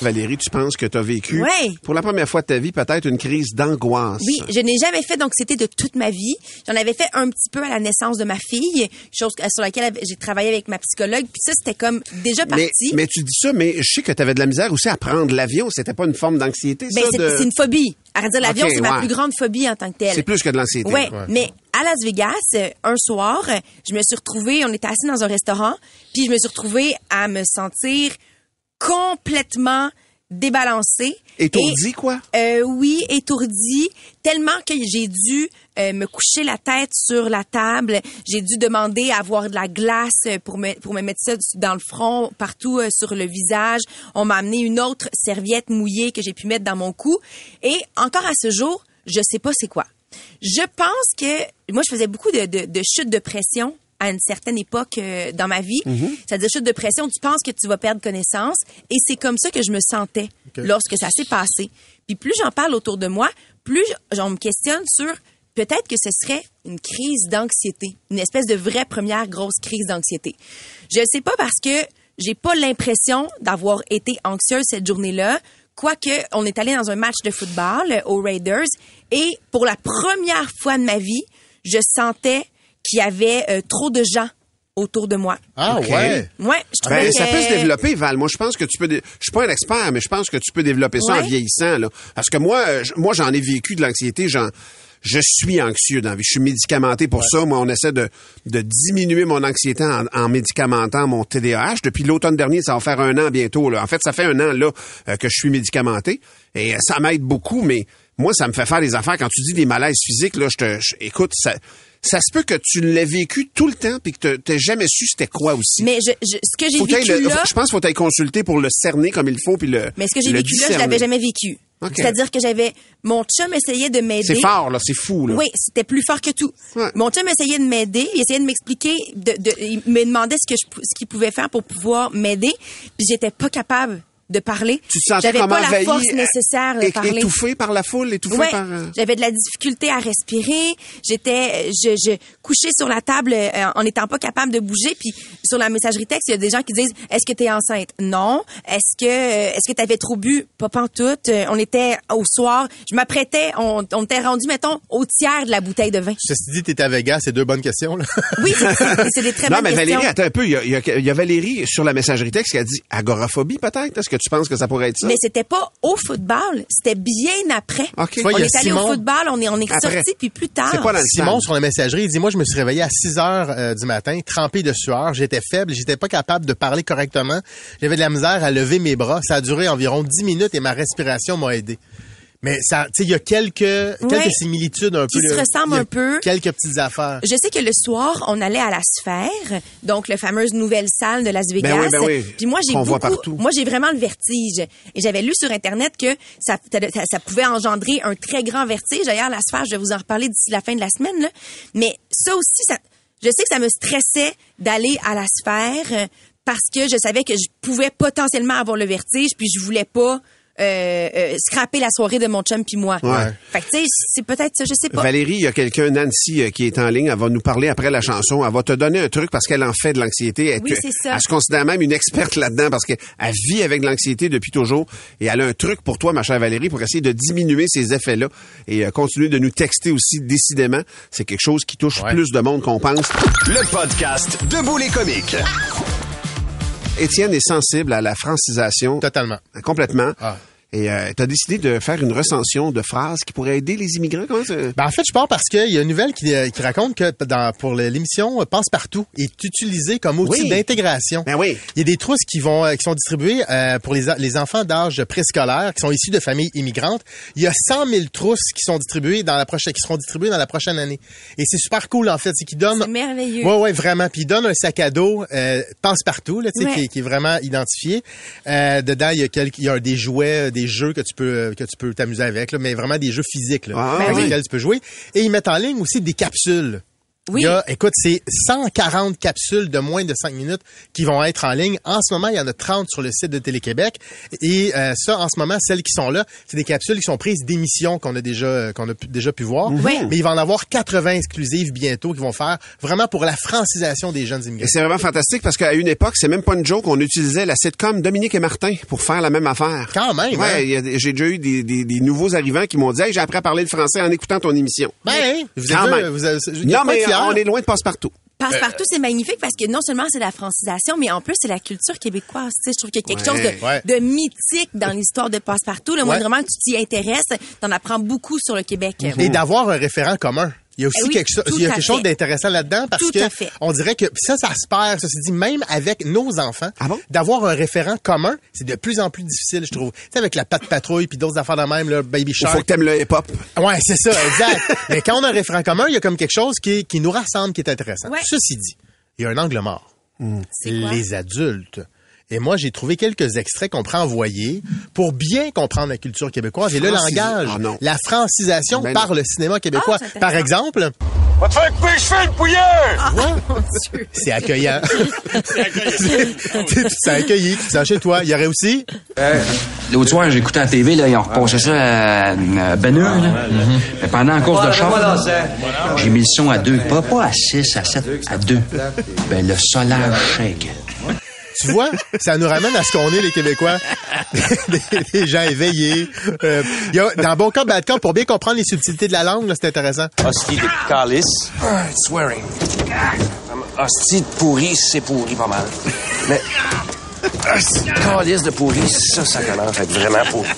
Valérie, tu penses que tu as vécu Ouais. pour la première fois de ta vie peut-être une crise d'angoisse? Oui, je n'ai jamais fait d'anxiété de toute ma vie. J'en avais fait un petit peu à la naissance de ma fille, chose sur laquelle j'ai travaillé avec ma psychologue. Puis ça, c'était comme déjà Mais, parti. mais tu dis ça, mais je sais que tu avais de la misère aussi à prendre l'avion. C'était pas une forme d'anxiété, Ben, c'est de- une phobie. À dire l'avion, c'est ma ouais. plus grande phobie en tant que telle. C'est plus que de l'anxiété. Ouais, mais à Las Vegas, un soir, je me suis retrouvée, on était assis dans un restaurant, puis je me suis retrouvée à me sentir complètement débalancée. Étourdi, Et- quoi? Euh, oui, étourdi, tellement que j'ai dû euh, me coucher la tête sur la table. J'ai dû demander à avoir de la glace pour me, pour me mettre ça dans le front, partout euh, sur le visage. On m'a amené une autre serviette mouillée que j'ai pu mettre dans mon cou. Et encore à ce jour, je sais pas c'est quoi. Je pense que moi, je faisais beaucoup de, de, de chutes de pression à une certaine époque euh, dans ma vie. C'est-à-dire chute de pression, tu penses que tu vas perdre connaissance et c'est comme ça que je me sentais lorsque ça s'est passé. Puis plus j'en parle autour de moi, plus j'en me questionne sur peut-être que ce serait une crise d'anxiété, une espèce de vraie première grosse crise d'anxiété. Je ne sais pas parce que j'ai pas l'impression d'avoir été anxieuse cette journée-là. Quoique, on est allé dans un match de football euh, aux Raiders et pour la première fois de ma vie, je sentais qu'il y avait euh, trop de gens autour de moi. Ah Ok. ouais? Ouais, je trouvais Ben, que... ça peut se développer, Val. Moi, je pense que tu peux. dé- Je suis pas un expert, mais je pense que tu peux développer ça en vieillissant. Là. Parce que moi, moi, j'en ai vécu de l'anxiété. J'en, je suis anxieux dans la vie. Je suis médicamenté pour ça. Moi, on essaie de, de diminuer mon anxiété en, en médicamentant mon TDAH. Depuis l'automne dernier, ça va faire un an bientôt. Là. En fait, ça fait un an là euh, que je suis médicamenté et euh, ça m'aide beaucoup. Mais moi, ça me fait faire des affaires. Quand tu dis des malaises physiques, là, je te, je- écoute, ça. Ça se peut que tu l'aies vécu tout le temps puis que t'aies jamais su c'était quoi aussi. Mais je, je- ce que j'ai vécu le- là... je pense qu'il faut t'aille consulter pour le cerner comme il faut puis le Mais ce que j'ai vécu là, je discerner. l'avais jamais vécu. Ok. C'est-à-dire que j'avais... Mon chum essayait de m'aider. C'est fort là, c'est fou là. Oui, c'était plus fort que tout. Ouais. Mon chum essayait de m'aider, il essayait de m'expliquer, de, de- il me demandait ce que je, ce qu'il pouvait faire pour pouvoir m'aider, puis j'étais pas capable de parler. Tu te sentais J'avais comme pas la force euh, nécessaire de parler. étouffé par la foule, étouffé Ouais, par. euh, j'avais de la difficulté à respirer. J'étais, je, je couchais sur la table euh, en n'étant pas capable de bouger. Puis sur la messagerie texte, il y a des gens qui disent Est-ce que tu es enceinte? Non. Est-ce que euh, est-ce que tu avais trop bu? Pas pantoute. Euh, On était au soir. Je m'apprêtais. On, on était rendu mettons au tiers de la bouteille de vin. Ceci dit, t'étais à Vegas, c'est deux bonnes questions, là. Oui, c'est- c'est des très non, bonnes mais questions. Valérie, attends un peu. Il y a, il y a- il y a Valérie sur la messagerie texte qui a dit agoraphobie, peut-être? Est-ce que tu penses que ça pourrait être ça? Mais c'était pas au football, c'était bien après. OK. Tu vois, on il y a est allé au Simon- football, on est, on est sorti puis plus tard. C'est pas dans le Simon, sur la messagerie, il dit, moi, je me suis réveillé à 6 heures euh, du matin, trempé de sueur. J'étais faible, j'étais pas capable de parler correctement. J'avais de la misère à lever mes bras. Ça a duré environ 10 minutes et ma respiration m'a aidé. Mais ça, tu sais, il y a quelques, quelques similitudes un Qui peu. se là. ressemblent un peu. Quelques petites affaires. Je sais que le soir, on allait à la Sphère, donc la fameuse nouvelle salle de Las Vegas. Ben oui, ben oui. Puis moi, j'ai beaucoup, partout. moi j'ai vraiment le vertige. Et j'avais lu sur internet que ça, ça, ça pouvait engendrer un très grand vertige. D'ailleurs, la Sphère, je vais vous en reparler d'ici la fin de la semaine. Là. Mais ça aussi, ça, je sais que ça me stressait d'aller à la Sphère euh, parce que je savais que je pouvais potentiellement avoir le vertige, puis je voulais pas. Euh, euh, scraper la soirée de mon chum puis moi. Ouais. Fait que tu sais, c'est peut-être ça, je sais pas. Valérie, il y a quelqu'un, Nancy, euh, qui est en ligne. Elle va nous parler après la chanson. Elle va te donner un truc parce qu'elle en fait de l'anxiété. Elle, Oui, c'est ça. elle se considère même une experte là-dedans parce qu'elle vit avec de l'anxiété depuis toujours. Et elle a un truc pour toi, ma chère Valérie, pour essayer de diminuer ces effets-là et euh, continuer de nous texter aussi décidément. C'est quelque chose qui touche Ouais. plus de monde qu'on pense. Le podcast Debout les comiques. Étienne est sensible à la francisation. Totalement. Complètement. Ah. Et euh, tu as décidé de faire une recension de phrases qui pourraient aider les immigrants. Comment ça? Ben, en fait, je pars parce qu'il y a une nouvelle qui, euh, qui raconte que dans, pour l'émission euh, Passe-Partout est utilisé comme outil Oui. d'intégration. Ben oui. Il y a des trousses qui vont euh, qui sont distribuées euh, pour les, enfants d'âge préscolaire qui sont issus de familles immigrantes. Il y a 100 000 trousses qui sont distribuées dans la prochaine qui seront distribuées dans la prochaine année. Et c'est super cool en fait, c'est qu'ils donnent C'est merveilleux. Ouais ouais vraiment. Puis ils donnent un sac à dos euh, passe-partout là, tu sais, Ouais. qui, est- qui est vraiment identifié. Euh, dedans il y a quelques, il y a des jouets, euh, des jeux que tu peux euh, que tu peux t'amuser avec là, mais vraiment des jeux physiques là, Ah, avec oui. lesquels tu peux jouer. Et ils mettent en ligne aussi des capsules. Oui. Il y a, écoute, c'est 140 capsules de moins de 5 minutes qui vont être en ligne. En ce moment, il y en a 30 sur le site de Télé-Québec. Et euh, ça, en ce moment, celles qui sont là, c'est des capsules qui sont prises d'émissions qu'on a déjà euh, qu'on a pu- déjà pu voir. Oui. Mais il va en avoir 80 exclusives bientôt qui vont faire vraiment pour la francisation des jeunes Et immigrés. c'est vraiment fantastique parce qu'à une époque, c'est même pas une joke, on utilisait la sitcom Dominique et Martin pour faire la même affaire. Quand même, hein? Ouais, a- j'ai déjà eu des, des- des nouveaux arrivants qui m'ont dit hey, j'ai appris à parler le français en écoutant ton émission. Ben, vous Quand êtes même. deux, vous avez, non, mais on est loin de passe-partout. Passe-partout, c'est magnifique parce que non seulement c'est la francisation, mais en plus c'est la culture québécoise. Tu sais, je trouve qu'il y a quelque Ouais, chose de, ouais. de mythique dans l'histoire de Passe-partout. Le Ouais. moindrement que tu t'y intéresses, t'en apprends beaucoup sur le Québec. Et d'avoir un référent commun. Il y a aussi Eh oui, quelque chose, tout il y a à quelque chose fait. d'intéressant là-dedans parce Tout que on dirait que ça, ça se perd. Ça se dit même avec nos enfants, Ah bon? d'avoir un référent commun, c'est de plus en plus difficile, je trouve. Tu sais, avec la patte patrouille puis d'autres affaires de même, là, Baby Il Shark. faut que t'aimes le hip-hop. Ouais, c'est ça, exact. (laughs) Mais quand on a un référent commun, il y a comme quelque chose qui, qui nous rassemble, qui est intéressant. Ouais. Ceci dit, il y a un angle mort. C'est quoi? Les adultes. Et moi, j'ai trouvé quelques extraits qu'on pourrait envoyer pour bien comprendre la culture québécoise et le langage, Ah non. la francisation Ben par non. le cinéma québécois. Ah, par exemple, Va te faire couper les cheveux, le pouilleux! c'est accueillant. (laughs) (laughs) c'est accueilli. C'est chez toi. Il y aurait aussi, L'autre soir, j'écoutais à la TV, là, ils ont repassé ça à, à là. Mais pendant la course de char, j'ai mis le son à deux. Pas, pas à six, à sept, à deux. Ben, le solage shake. Tu vois, ça nous ramène à ce qu'on est, les Québécois. (laughs) des, des gens éveillés. Euh, y a, dans bon cas, bad cas, pour bien comprendre les subtilités de la langue, là, c'est intéressant. Hostie de calice. Swearing. Hostie de pourri, c'est pourri pas mal. Mais. hostie de Calice de pourri, ça, ça commence à être vraiment pourri.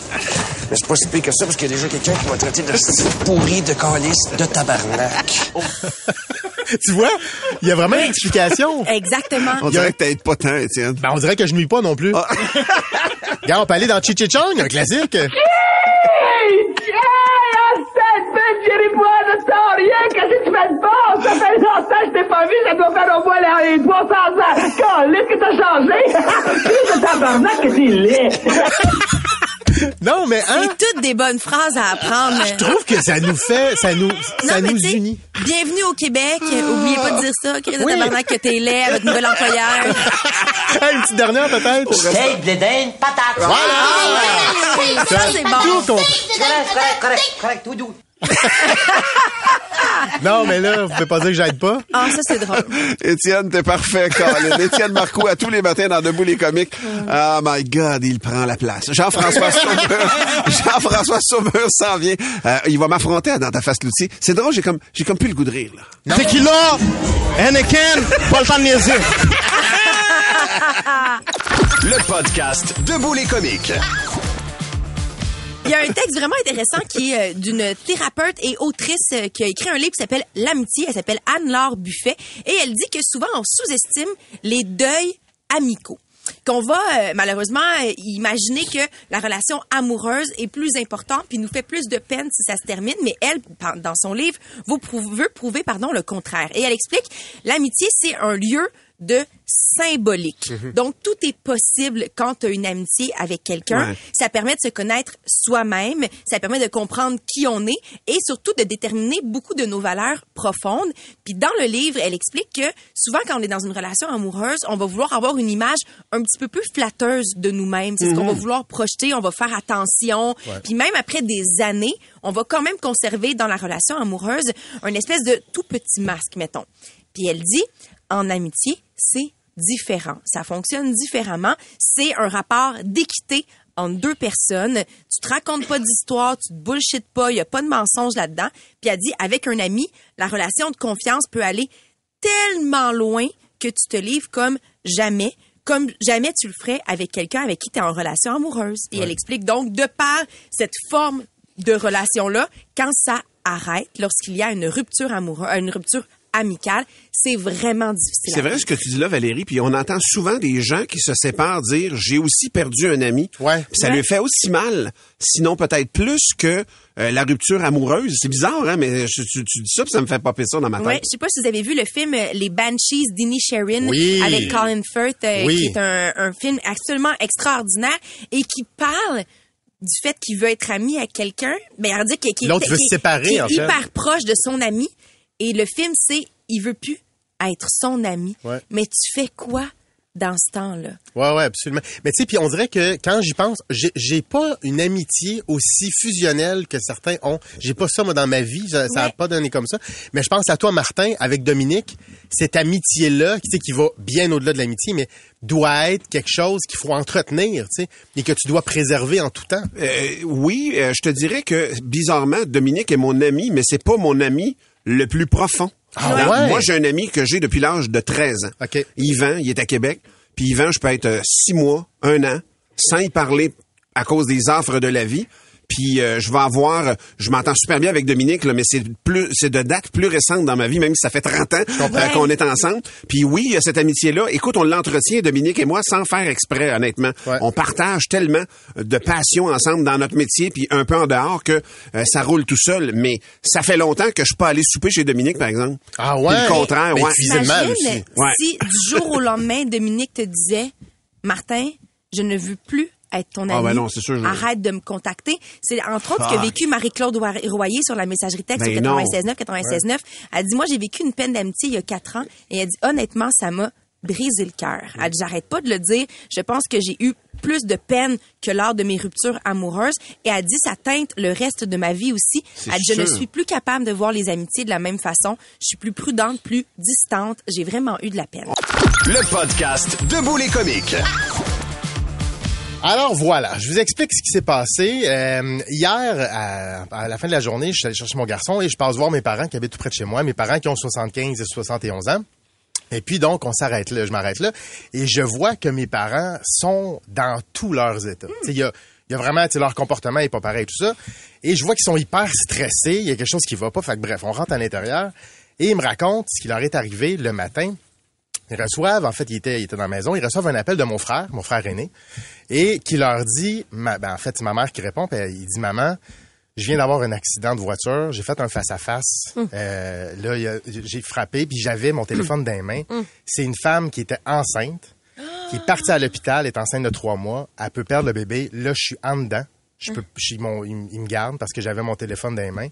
Mais c'est pas si pire que ça, parce qu'il y a déjà quelqu'un qui m'a traité de hostie de pourri de calice de tabarnak. (laughs) tu vois, il y a vraiment une explication. Exactement. On dirait que t'aides pas tant, Étienne. Ben, on dirait que je nuis pas non plus. (laughs) Regarde, on peut aller dans Chichichong, un classique. Qu'est-ce que tu fais de bon? Ça fait longtemps que je t'ai pas vu, ça doit faire au moins les 300 ans. Caliste que t'as changé? (laughs) Qu'est-ce que tabarnak que t'es laid. Non, mais hein, C'est toutes des bonnes phrases à apprendre. je trouve que ça nous fait, ça nous, ça Non, mais nous tu sais, unit. Bienvenue au Québec. Oubliez pas de dire ça. Chris Oui. que t'es laid à votre nouvel employeur. Hey, une petite dernière peut-être. Steak, blédin, patate. Voilà. Ça, c'est bon. Tout compris. Correct, correct, correct, correct, tout doux. (laughs) Non, mais là, vous pouvez pas dire que j'aide pas. Ah, ça, c'est drôle. (laughs) Étienne, t'es parfait, Colin. (laughs) Étienne Marcoux, à tous les matins dans Debout les comiques. Oh my God, il prend la place. Jean-François Sauveur, Jean-François Sauveur s'en vient. Euh, il va m'affronter dans ta face, l'outil. C'est drôle, j'ai comme, j'ai comme plus le goût de rire, là. Tequila, Anakin, pas le temps de niaiser. Le podcast Debout les comiques. Il y a un texte vraiment intéressant qui est euh, d'une thérapeute et autrice euh, qui a écrit un livre qui s'appelle L'amitié. Elle s'appelle Anne-Laure Buffet. Et elle dit que souvent, on sous-estime les deuils amicaux qu'on va euh, malheureusement imaginer que la relation amoureuse est plus importante puis nous fait plus de peine si ça se termine mais elle dans son livre veut prouver pardon le contraire et elle explique l'amitié c'est un lieu de symbolique. Donc, tout est possible quand tu as une amitié avec quelqu'un. Ouais. Ça permet de se connaître soi-même, ça permet de comprendre qui on est et surtout de déterminer beaucoup de nos valeurs profondes. Puis dans le livre, elle explique que souvent quand on est dans une relation amoureuse, on va vouloir avoir une image un petit peu plus flatteuse de nous-mêmes. C'est ce qu'on va vouloir projeter, on va faire attention. Puis même après des années, on va quand même conserver dans la relation amoureuse un espèce de tout petit masque, mettons. Puis elle dit, en amitié, c'est différent. Ça fonctionne différemment. C'est un rapport d'équité entre deux personnes. Tu te racontes pas d'histoire, tu te bullshit pas, il y a pas de mensonge là-dedans. Puis elle dit, avec un ami, la relation de confiance peut aller tellement loin que tu te livres comme jamais, comme jamais tu le ferais avec quelqu'un avec qui tu es en relation amoureuse. Et elle explique donc, de par cette forme de relation-là, quand ça arrête, lorsqu'il y a une rupture amoureuse, une rupture amicale, c'est vraiment difficile. C'est à vrai ce que tu dis là, Valérie, puis on entend souvent des gens qui se séparent dire j'ai aussi perdu un ami. Ouais. Puis ça Ouais. lui fait aussi mal, sinon peut-être plus que euh, la rupture amoureuse. C'est bizarre, hein, mais je- tu, tu dis ça, puis ça me fait popper ça dans ma tête. Ouais, je sais pas si vous avez vu le film euh, Les Banshees d'Inisherin Oui. avec Colin Firth, euh, Oui. qui est un, un film absolument extraordinaire et qui parle du fait qu'il veut être ami avec quelqu'un. Ben, on dit qu'il qu'il est- hyper proche de son ami. Et le film, c'est il veut plus être son ami. Ouais. Mais tu fais quoi dans ce temps-là? Ouais, ouais, absolument. Mais tu sais, puis on dirait que quand j'y pense, j'ai- j'ai pas une amitié aussi fusionnelle que certains ont. J'ai pas ça moi dans ma vie, ça, ça a Ouais. pas donné comme ça. Mais je pense à toi, Martin, avec Dominique, cette amitié-là, tu sais, qui va bien au-delà de l'amitié, mais doit être quelque chose qu'il faut entretenir, tu sais, et que tu dois préserver en tout temps. Euh, oui, euh, je te dirais que bizarrement, Dominique est mon ami, mais c'est pas mon ami le plus profond. Ah Alors? Moi, j'ai un ami que j'ai depuis l'âge de 13 ans. OK. Yvan, il est à Québec. Puis Yvan, je peux être euh, six mois, un an, sans y parler à cause des offres de la vie. Puis euh, je vais avoir, je m'entends super bien avec Dominique, là, mais c'est plus, c'est de date plus récente dans ma vie, même si ça fait 30 ans euh, qu'on est ensemble. Puis oui, il y a cette amitié-là. Écoute, on l'entretient, Dominique et moi, sans faire exprès, honnêtement. On partage tellement de passion ensemble dans notre métier, puis un peu en dehors que euh, ça roule tout seul. Mais ça fait longtemps que je suis pas allé souper chez Dominique, par exemple. Ah Puis le contraire, Mais ouais. mal Imagine aussi. Ouais. si du jour au lendemain, Dominique te disait, Martin, je ne veux plus être ton ami. Ah ben non, c'est sûr, je- Arrête de me contacter. C'est entre autres ce que vécu Marie-Claude Roy- Royer sur la messagerie texte Ben au non. 96.9, 96.9. Elle dit, moi, j'ai vécu une peine d'amitié il y a quatre ans. Et elle dit, honnêtement, ça m'a brisé le cœur. Elle dit, j'arrête pas de le dire. Je pense que j'ai eu plus de peine que lors de mes ruptures amoureuses. Et elle dit, ça teinte le reste de ma vie aussi. Elle dit, je ne suis plus capable de voir les amitiés de la même façon. Je suis plus prudente, plus distante. J'ai vraiment eu de la peine. Le podcast Debout les comiques. Alors voilà, je vous explique ce qui s'est passé. Euh, hier, à, la fin de la journée, je suis allé chercher mon garçon et je passe voir mes parents qui habitent tout près de chez moi, mes parents qui ont 75 et 71 ans. Et puis donc, on s'arrête là, je m'arrête là, et je vois que mes parents sont dans tous leurs états. Il y a, y a vraiment, leur comportement est pas pareil, tout ça. Et je vois qu'ils sont hyper stressés, il y a quelque chose qui va pas. Fait que bref, on rentre à l'intérieur et ils me racontent ce qui leur est arrivé le matin. Ils reçoivent, en fait, ils étaient, ils étaient dans la maison, ils reçoivent un appel de mon frère, mon frère aîné, et qui leur dit, ma- ben, en fait, c'est ma mère qui répond, puis il dit, maman, je viens d'avoir un accident de voiture, j'ai fait un face-à-face, Euh, là, il j'ai frappé, puis j'avais mon téléphone dans les mains. C'est une femme qui était enceinte, qui est partie à l'hôpital, est enceinte de trois mois, elle peut perdre le bébé, là, je suis en dedans. Je peux, je mon- il, il me garde parce que j'avais mon téléphone dans les mains.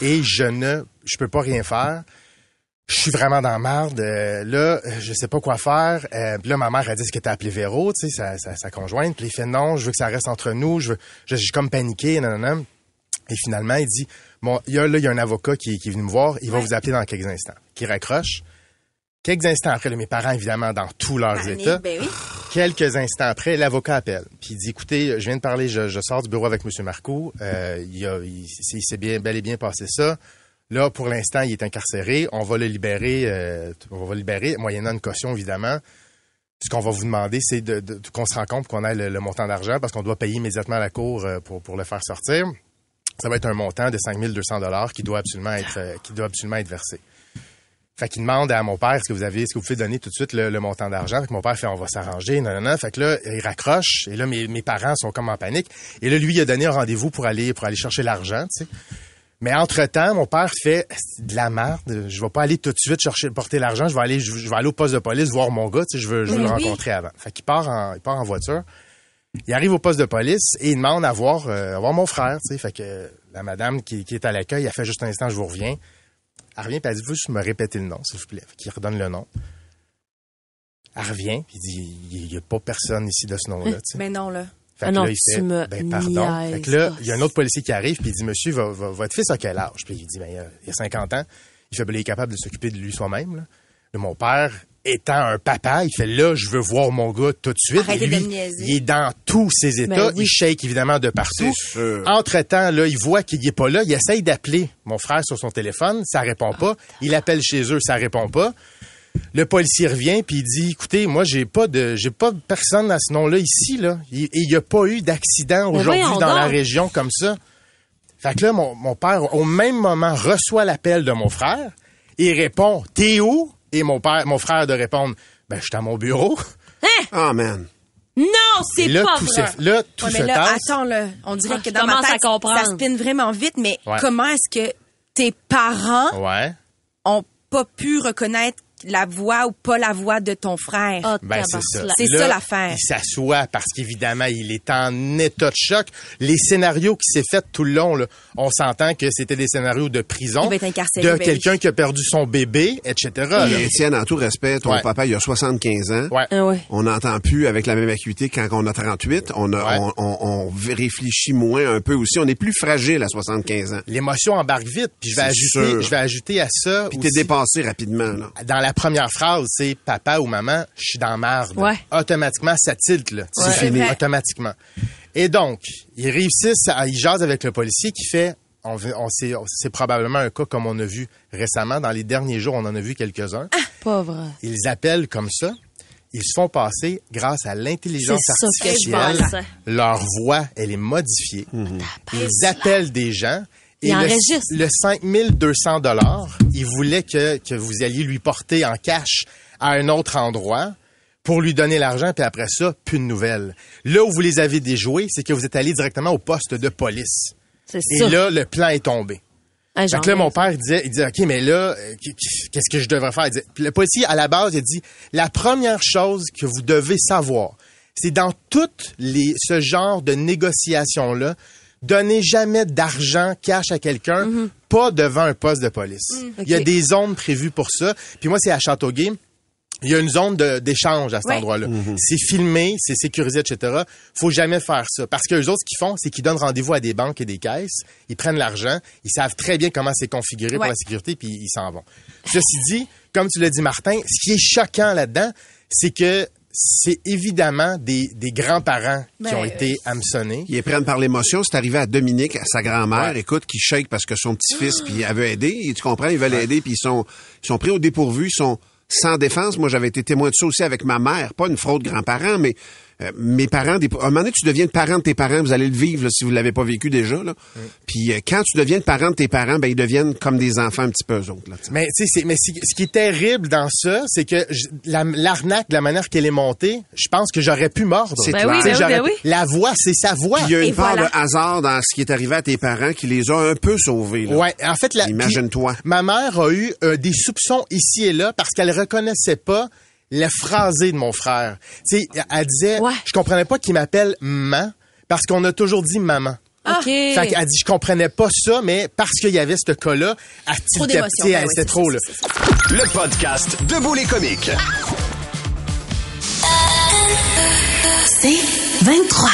Et je ne, je peux pas rien faire je suis vraiment dans marde. Euh, là, je sais pas quoi faire. Euh, là, ma mère a dit ce que t'as appelé Véro, tu sais, sa, sa, sa conjointe. Puis il fait non, je veux que ça reste entre nous. Je veux, je, je suis comme paniqué, non, non, non. Et finalement, il dit, bon, il y a, là, il y a un avocat qui, qui est venu me voir. Il va vous appeler dans quelques instants. Qui raccroche. Quelques instants après, là, mes parents, évidemment, dans tous leurs Panique, états. ben oui. Quelques instants après, l'avocat appelle. Puis il dit, écoutez, je viens de parler, je, je sors du bureau avec M. Marcoux. Euh, il, il s'est bien, bel et bien passé ça. Là, pour l'instant, il est incarcéré. On va le libérer, euh, on va le libérer, moyennant une caution, évidemment. Ce qu'on va vous demander, c'est de, de- qu'on se rende compte qu'on a le, montant d'argent parce qu'on doit payer immédiatement la cour euh, pour, pour le faire sortir. Ça va être un montant de 5200 dollars qui doit absolument être, euh, qui doit absolument être versé. Fait qu'il demande à mon père, est-ce que vous avez, est-ce que vous pouvez donner tout de suite le, montant d'argent? Fait que mon père fait, on va s'arranger, non, non, non. Fait que là, il raccroche, et là, mes, mes parents sont comme en panique. Et là, lui, il a donné un rendez-vous pour aller, pour aller chercher l'argent, tu. Mais entre-temps, mon père fait de la merde. Je vais pas aller tout de suite chercher porter l'argent. Je vais aller, je, je vais aller au poste de police voir mon gars. Tu sais, je veux, je veux le rencontrer avant. Fait qu'il part en, il part en voiture. Il arrive au poste de police et il demande à voir, euh, à voir mon frère. Tu sais, fait que la madame qui, qui est à l'accueil, elle fait juste un instant, je vous reviens. Elle revient puis elle dit, vous me répéter le nom, s'il vous plaît. Fait qu'il redonne le nom. Elle revient puis il dit, il y a pas personne ici de ce nom-là. Mais non, là. Fait Ah que non, là, il tu fait, me ben, pardon. Fait que là, il y a un autre policier qui arrive, puis il dit, monsieur, vo- vo- votre fils a quel âge? Puis il dit, ben, il a, il a 50 ans. Il fait, ben, il est capable de s'occuper de lui soi-même, mon père, étant un papa, il fait, là, je veux voir mon gars tout de suite. Et lui, de il est dans tous ses états. Ben oui. Il shake, évidemment, de partout. Entre-temps, là, il voit qu'il est pas là. Il essaye d'appeler mon frère sur son téléphone. Ça répond pas. Il appelle chez eux. Ça répond pas. Le policier revient puis il dit écoutez moi j'ai pas de j'ai pas de personne à ce nom-là ici là et il y a pas eu d'accident aujourd'hui dans la région comme ça. Fait que là mon, mon père au même moment reçoit l'appel de mon frère et répond t'es où? Et mon père mon frère de répondre ben je suis à mon bureau. Ah, man. Non, c'est pas tout vrai. là tout Ouais, se mais là, tasse. attends, là. On dirait Ah, que dans ma tête, ça spinne vraiment vite, mais Ouais. comment est-ce que tes parents Ouais. ont pas pu reconnaître la voix ou pas la voix de ton frère? Ah, Ben, c'est ça. ça l'affaire. Il s'assoit parce qu'évidemment, il est en état de choc. Les scénarios qui s'est fait tout le long, là, on s'entend que c'était des scénarios de prison, Il va être incarcéré, de ben quelqu'un qui a perdu son bébé, etc. Et Étienne, en tout respect, ton Ouais. papa, il a 75 ans. Ouais. Ah ouais. On n'entend plus avec la même acuité quand on a 38. On, a, Ouais. on, on- on réfléchit moins un peu aussi. On est plus fragile à 75 ans. L'émotion embarque vite. Puis je vais ajouter, sûr. je vais ajouter à ça. Puis t'es dépassé rapidement. Là. dans la première phrase, c'est papa ou maman, je suis dans marde. Ouais. Automatiquement, ça tilte, là. Ouais. C'est fini. Automatiquement. Et donc, ils réussissent à, ils jasent avec le policier qui fait, on, on sait, c'est probablement un cas comme on a vu récemment. Dans les derniers jours, on en a vu quelques-uns. Pas vrai. Ils appellent comme ça. Ils se font passer grâce à l'intelligence artificielle. Leur voix, elle est modifiée. Ils appellent des gens. Et le, le 5200 dollars, il voulait que, que vous alliez lui porter en cash à un autre endroit pour lui donner l'argent, puis après ça, plus de nouvelles. Là où vous les avez déjoués, c'est que vous êtes allé directement au poste de police. C'est Et ça. là, le plan est tombé. Ah, que là, mon père il disait, il disait, OK, mais là, euh, qu'est-ce que je devrais faire? Il disait- Puis le policier, à la base, il dit, la première chose que vous devez savoir, c'est dans toutes les, ce genre de négociations-là, donnez jamais d'argent cash à quelqu'un, pas devant un poste de police. Il y a des zones prévues pour ça. Puis moi, c'est à Châteauguay. Il y a une zone de- d'échange à cet Ouais. endroit-là. C'est filmé, c'est sécurisé, etc. Faut jamais faire ça. Parce que les autres, ce qu'ils font, c'est qu'ils donnent rendez-vous à des banques et des caisses. Ils prennent l'argent. Ils savent très bien comment c'est configuré pour la sécurité, puis ils s'en vont. Ceci dit, comme tu l'as dit, Martin, ce qui est choquant là-dedans, c'est que c'est évidemment des, des grands-parents qui Ben, ont été hameçonnés. Ils les prennent par l'émotion. C'est arrivé à Dominique, à sa grand-mère, écoute, qui shake parce que son petit-fils, puis elle veut aider. Et tu comprends, ils veulent aider, puis ils sont, ils sont pris au dépourvu, ils sont sans défense. Moi, j'avais été témoin de ça aussi avec ma mère. Pas une fraude grand-parent, mais euh, mes parents, des, à un moment donné, tu deviens le parent de tes parents, vous allez le vivre là, si vous l'avez pas vécu déjà. Là. Puis euh, quand tu deviens le parent de tes parents, ben ils deviennent comme des enfants un petit peu eux autres. Là, tu sais. Mais tu sais, c'est- mais c'est- ce qui est terrible dans ça, c'est que je- la- l'arnaque, la manière qu'elle est montée, je pense que j'aurais pu mordre. C'est Ben clair. oui, ben oui, ben La voix, c'est sa voix. Il y a Et une part voilà. de hasard dans ce qui est arrivé à tes parents qui les a un peu sauvés. Là. Ouais, en fait, la, Imagine-toi. Ma mère a eu euh, des soupçons ici et là parce qu'elle reconnaissait pas le phrasé de mon frère. Tu sais, elle disait, Ouais. je comprenais pas qu'il m'appelle maman parce qu'on a toujours dit maman. OK. Fait qu'elle dit, je comprenais pas ça, mais parce qu'il y avait ce cas-là, elle Trop tiltait- Ben elle- oui, c'était c'est trop, ça, là. Le podcast Debout les comiques. C'est 23.